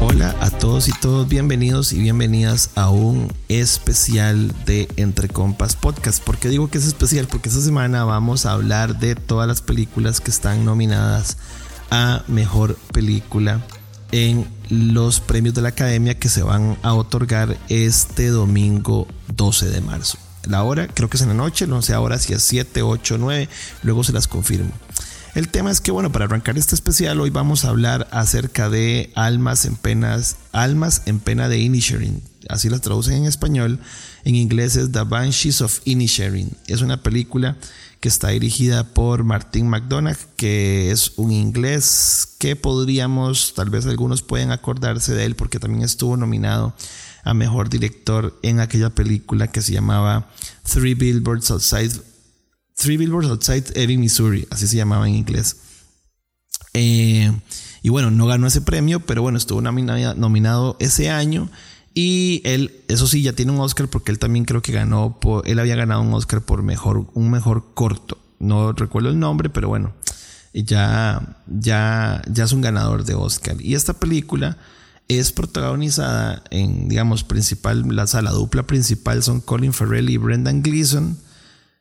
Hola a todos y todos, bienvenidos y bienvenidas a un especial de Entre Compas Podcast. ¿Por qué digo que es especial? Porque esta semana vamos a hablar de todas las películas que están nominadas a Mejor Película en los premios de la Academia que se van a otorgar este domingo 12 de marzo. La hora creo que es en la noche, no sé ahora si es 7, 8, 9, luego se las confirmo. El tema es que, bueno, para arrancar este especial, hoy vamos a hablar acerca de Almas en Penas, Almas en Pena de Inisherin. Así las traducen en español. En inglés es The Banshees of Inisherin. Es una película que está dirigida por Martin McDonagh, que es un inglés que podríamos, tal vez algunos pueden acordarse de él porque también estuvo nominado a mejor director en aquella película que se llamaba Three Billboards Outside Three Billboards Outside Ebbing, Missouri, así se llamaba en inglés. Eh, y bueno, no ganó ese premio, pero bueno, estuvo nominado ese año. Y él, eso sí, ya tiene un Oscar porque él también creo que ganó, por, él había ganado un Oscar por mejor, un mejor corto. No recuerdo el nombre, pero bueno, ya, ya, ya es un ganador de Oscar. Y esta película es protagonizada en, digamos, principal, la, la dupla principal son Colin Farrell y Brendan Gleeson.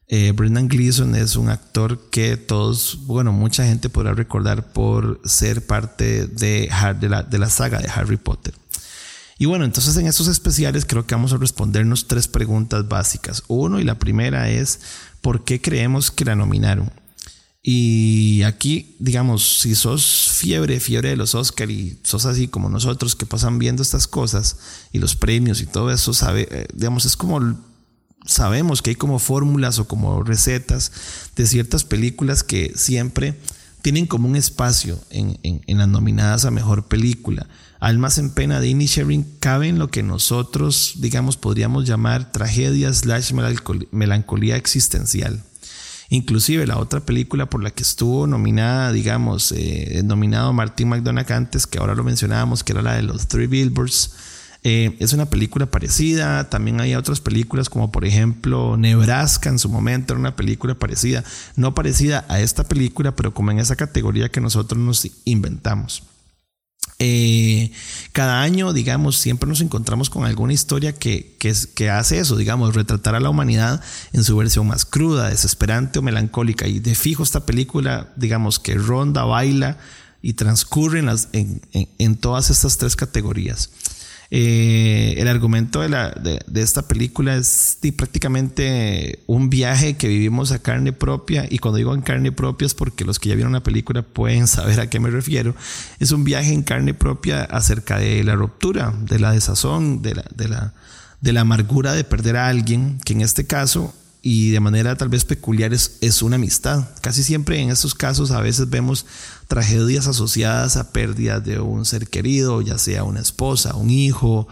Eh, Brendan Gleeson es un actor que todos, bueno, mucha gente podrá recordar por ser parte de, de, la, de la saga de Harry Potter. Y bueno, entonces en estos especiales creo que vamos a respondernos tres preguntas básicas. Uno, y la primera es, ¿por qué creemos que la nominaron? Y aquí, digamos, si sos fiebre, fiebre de los Oscar y sos así como nosotros que pasan viendo estas cosas y los premios y todo eso, eh, digamos, es como sabemos que hay como fórmulas o como recetas de ciertas películas que siempre tienen como un espacio en, en las nominadas a mejor película. Almas en pena de Inisherin cabe en lo que nosotros, digamos, podríamos llamar tragedia slash melancolía existencial. Inclusive la otra película por la que estuvo nominada, digamos, eh, nominado Martin McDonagh antes, que ahora lo mencionábamos, que era la de los Three Billboards, eh, es una película parecida. También hay otras películas como por ejemplo Nebraska en su momento era una película parecida. No parecida a esta película, pero como en esa categoría que nosotros nos inventamos. Eh, cada año, digamos, siempre nos encontramos con alguna historia que, que, hace eso, digamos, retratar a la humanidad en su versión más cruda, desesperante o melancólica. Y de fijo esta película, digamos, que ronda, baila y transcurre en, las, en, en todas estas tres categorías. Eh, el argumento de, la, de, esta película es prácticamente un viaje que vivimos a carne propia y cuando digo en carne propia es porque los que ya vieron la película pueden saber a qué me refiero. Es un viaje en carne propia acerca de la ruptura, de la desazón, de la, de la, de la amargura de perder a alguien, que en este caso y de manera tal vez peculiar es, es, una amistad. Casi siempre en estos casos a veces vemos tragedias asociadas a pérdidas de un ser querido, ya sea una esposa, un hijo,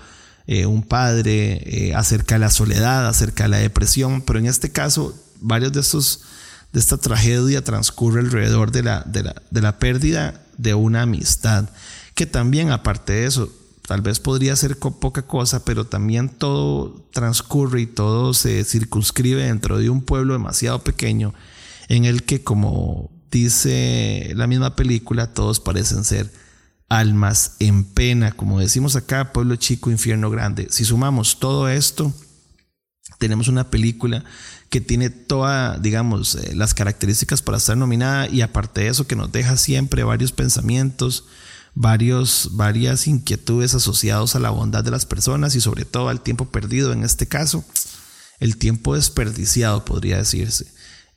eh, un padre, eh, acerca de la soledad, acerca de la depresión, pero en este caso varios de estos de esta tragedia transcurre alrededor de la, de la, de la pérdida de una amistad, que también aparte de eso tal vez podría ser poca cosa, pero también todo transcurre y todo se circunscribe dentro de un pueblo demasiado pequeño en el que, como dice la misma película, todos parecen ser almas en pena, como decimos acá, pueblo chico, infierno grande. Si sumamos todo esto, tenemos una película que tiene todas, digamos, eh, las características para estar nominada y aparte de eso que nos deja siempre varios pensamientos, varios, varias inquietudes asociadas a la bondad de las personas y sobre todo al tiempo perdido, en este caso, el tiempo desperdiciado, podría decirse.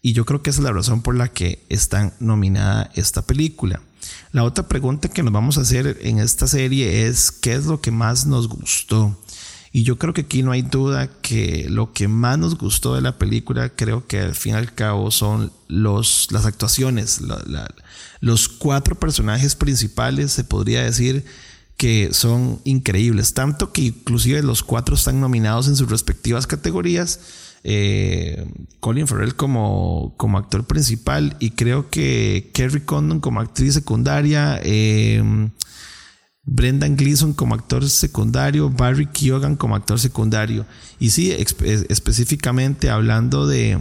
Y yo creo que esa es la razón por la que está nominada esta película. La otra pregunta que nos vamos a hacer en esta serie es, ¿qué es lo que más nos gustó? Y yo creo que aquí no hay duda que lo que más nos gustó de la película, creo que al fin y al cabo son los, las actuaciones. los cuatro personajes principales, se podría decir que son increíbles. Tanto que inclusive los cuatro están nominados en sus respectivas categorías. Eh, Colin Farrell como, como actor principal y creo que Kerry Condon como actriz secundaria. Eh, Brendan Gleeson como actor secundario, Barry Keoghan como actor secundario. Y sí, específicamente hablando de,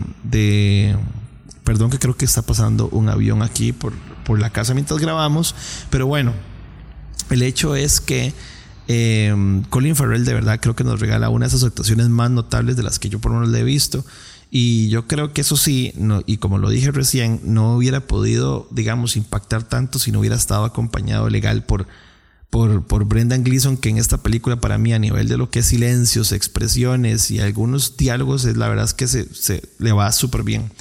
Perdón que creo que está pasando un avión aquí por, por la casa mientras grabamos. Pero bueno, el hecho es que eh, Colin Farrell de verdad creo que nos regala una de esas actuaciones más notables de las que yo por lo menos le he visto. Y yo creo que eso sí, y como lo dije recién, no hubiera podido, digamos, impactar tanto si no hubiera estado acompañado legal por, por, por Brendan Gleeson, que en esta película para mí a nivel de lo que es silencios, expresiones y algunos diálogos, la verdad es que se, se le va súper bien.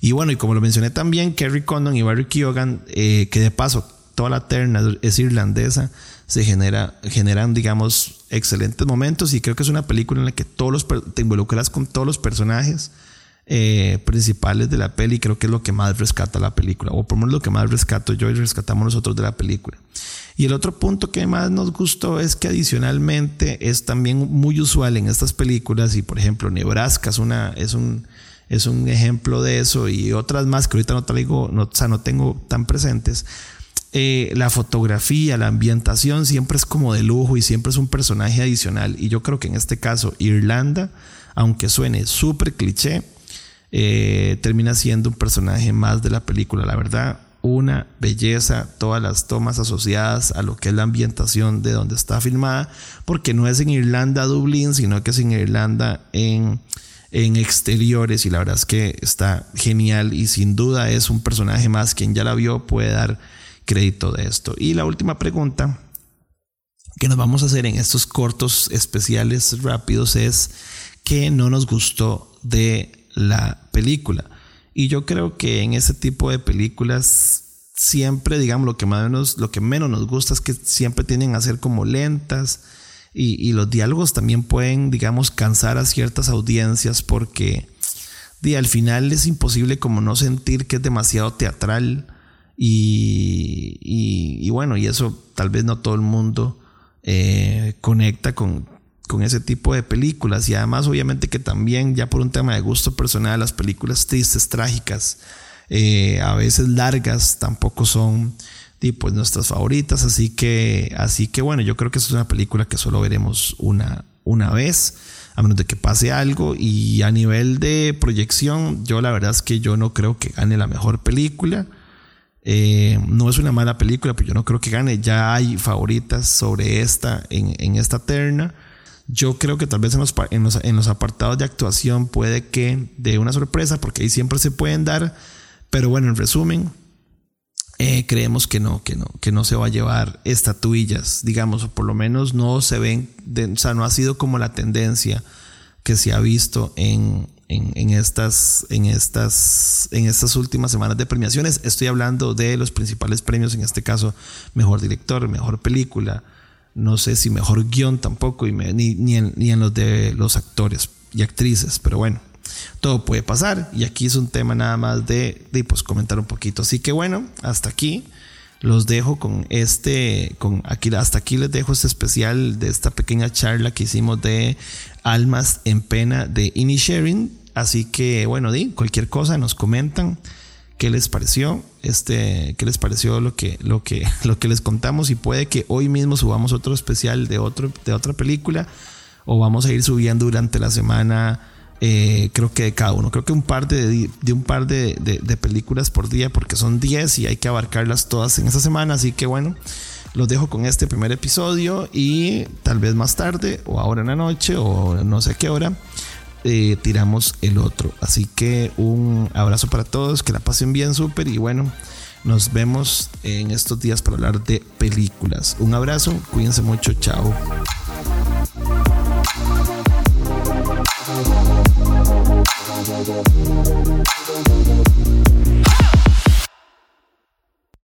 Y bueno, y como lo mencioné también, Kerry Condon y Barry Keoghan, eh, que de paso toda la terna es irlandesa, se genera, generan, digamos, excelentes momentos y creo que es una película en la que todos los, te involucras con todos los personajes eh, principales de la peli, creo que es lo que más rescata la película, o por lo menos lo que más rescato yo y rescatamos nosotros de la película. Y el otro punto que más nos gustó es que adicionalmente es también muy usual en estas películas y por ejemplo Nebraska es, una, es, un, es un ejemplo de eso y otras más que ahorita no traigo, no, o sea, no tengo tan presentes eh, la fotografía, la ambientación siempre es como de lujo y siempre es un personaje adicional. Y yo creo que en este caso Irlanda, aunque suene súper cliché, eh, termina siendo un personaje más de la película. La verdad, una belleza, todas las tomas asociadas a lo que es la ambientación de donde está filmada, porque no es en Irlanda, Dublín, sino que es en Irlanda en, en exteriores y la verdad es que está genial y sin duda es un personaje más, quien ya la vio puede dar crédito de esto. Y la última pregunta que nos vamos a hacer en estos cortos especiales rápidos es qué no nos gustó de la película. Y yo creo que en ese tipo de películas siempre, digamos, lo que menos, lo que menos nos gusta es que siempre tienden a ser como lentas y, los diálogos también pueden, digamos, cansar a ciertas audiencias porque al final es imposible como no sentir que es demasiado teatral y, bueno, y eso tal vez no todo el mundo eh, conecta con, con ese tipo de películas. Y además, obviamente que también, ya por un tema de gusto personal, las películas tristes, trágicas, eh, a veces largas, tampoco son pues, nuestras favoritas. Así que, así que bueno, yo creo que es una película que solo veremos una, una vez, a menos de que pase algo. Y a nivel de proyección, yo la verdad es que yo no creo que gane la mejor película. Eh, no es una mala película, pero yo no creo que gane. Ya hay favoritas sobre esta en, esta terna. Yo creo que tal vez en los, en los, apartados de actuación puede que de una sorpresa, porque ahí siempre se pueden dar. Pero bueno, en resumen, eh, creemos que no, que no, que no se va a llevar estatuillas, digamos, o por lo menos no se ven, o sea, no ha sido como la tendencia que se ha visto en, en, estas, en, estas, en estas últimas semanas de premiaciones. Estoy hablando de los principales premios, en este caso, mejor director, mejor película, no sé si mejor guion tampoco, y ni, ni, en, ni en los de los actores y actrices, pero bueno, todo puede pasar. Y aquí es un tema nada más de, de pues, comentar un poquito. Así que bueno, hasta aquí los dejo con este, con aquí, hasta aquí les dejo este especial de esta pequeña charla que hicimos de Almas en Pena de Inisharing. Así que bueno, di, cualquier cosa nos comentan qué les pareció, este, qué les pareció lo que, lo que, lo que les contamos y puede que hoy mismo subamos otro especial de otro, de otra película o vamos a ir subiendo durante la semana eh, creo que de cada uno. Creo que un par de, de un par de, de, películas por día, porque son 10 y hay que abarcarlas todas en esa semana. Así que bueno, los dejo con este primer episodio y tal vez más tarde, o ahora en la noche, o no sé qué hora, eh, tiramos el otro. Así que un abrazo para todos, que la pasen bien, súper y bueno. Nos vemos en estos días para hablar de películas. Un abrazo, cuídense mucho, chao.